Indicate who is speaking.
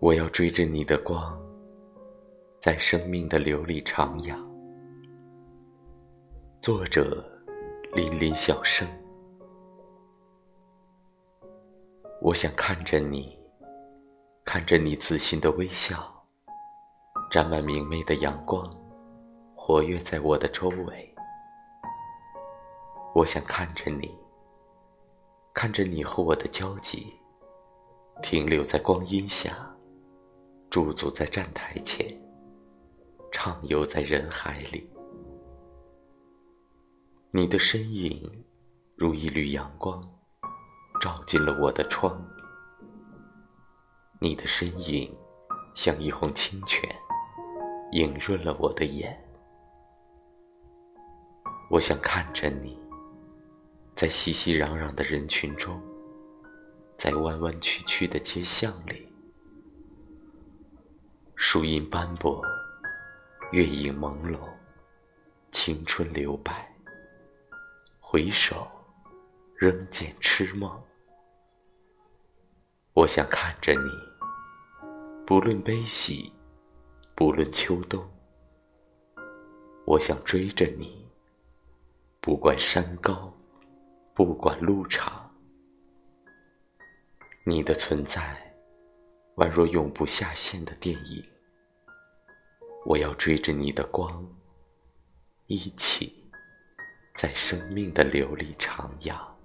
Speaker 1: 我要追着你的光，在生命的流里徜徉。作者：林林小生。我想看着你，看着你自信的微笑，沾满明媚的阳光，活跃在我的周围。我想看着你，看着你和我的交集，停留在光阴下。驻足在站台前，畅游在人海里。你的身影如一缕阳光，照进了我的窗。你的身影像一泓清泉，映润了我的眼。我想看着你，在熙熙攘攘的人群中，在弯弯曲曲的街巷里。树荫斑驳，月影朦胧，青春留白。回首，仍见痴梦。我想看着你，不论悲喜，不论秋冬。我想追着你，不管山高，不管路长。你的存在。宛若永不下线的电影，我要追着你的光，一起在生命的流里徜徉。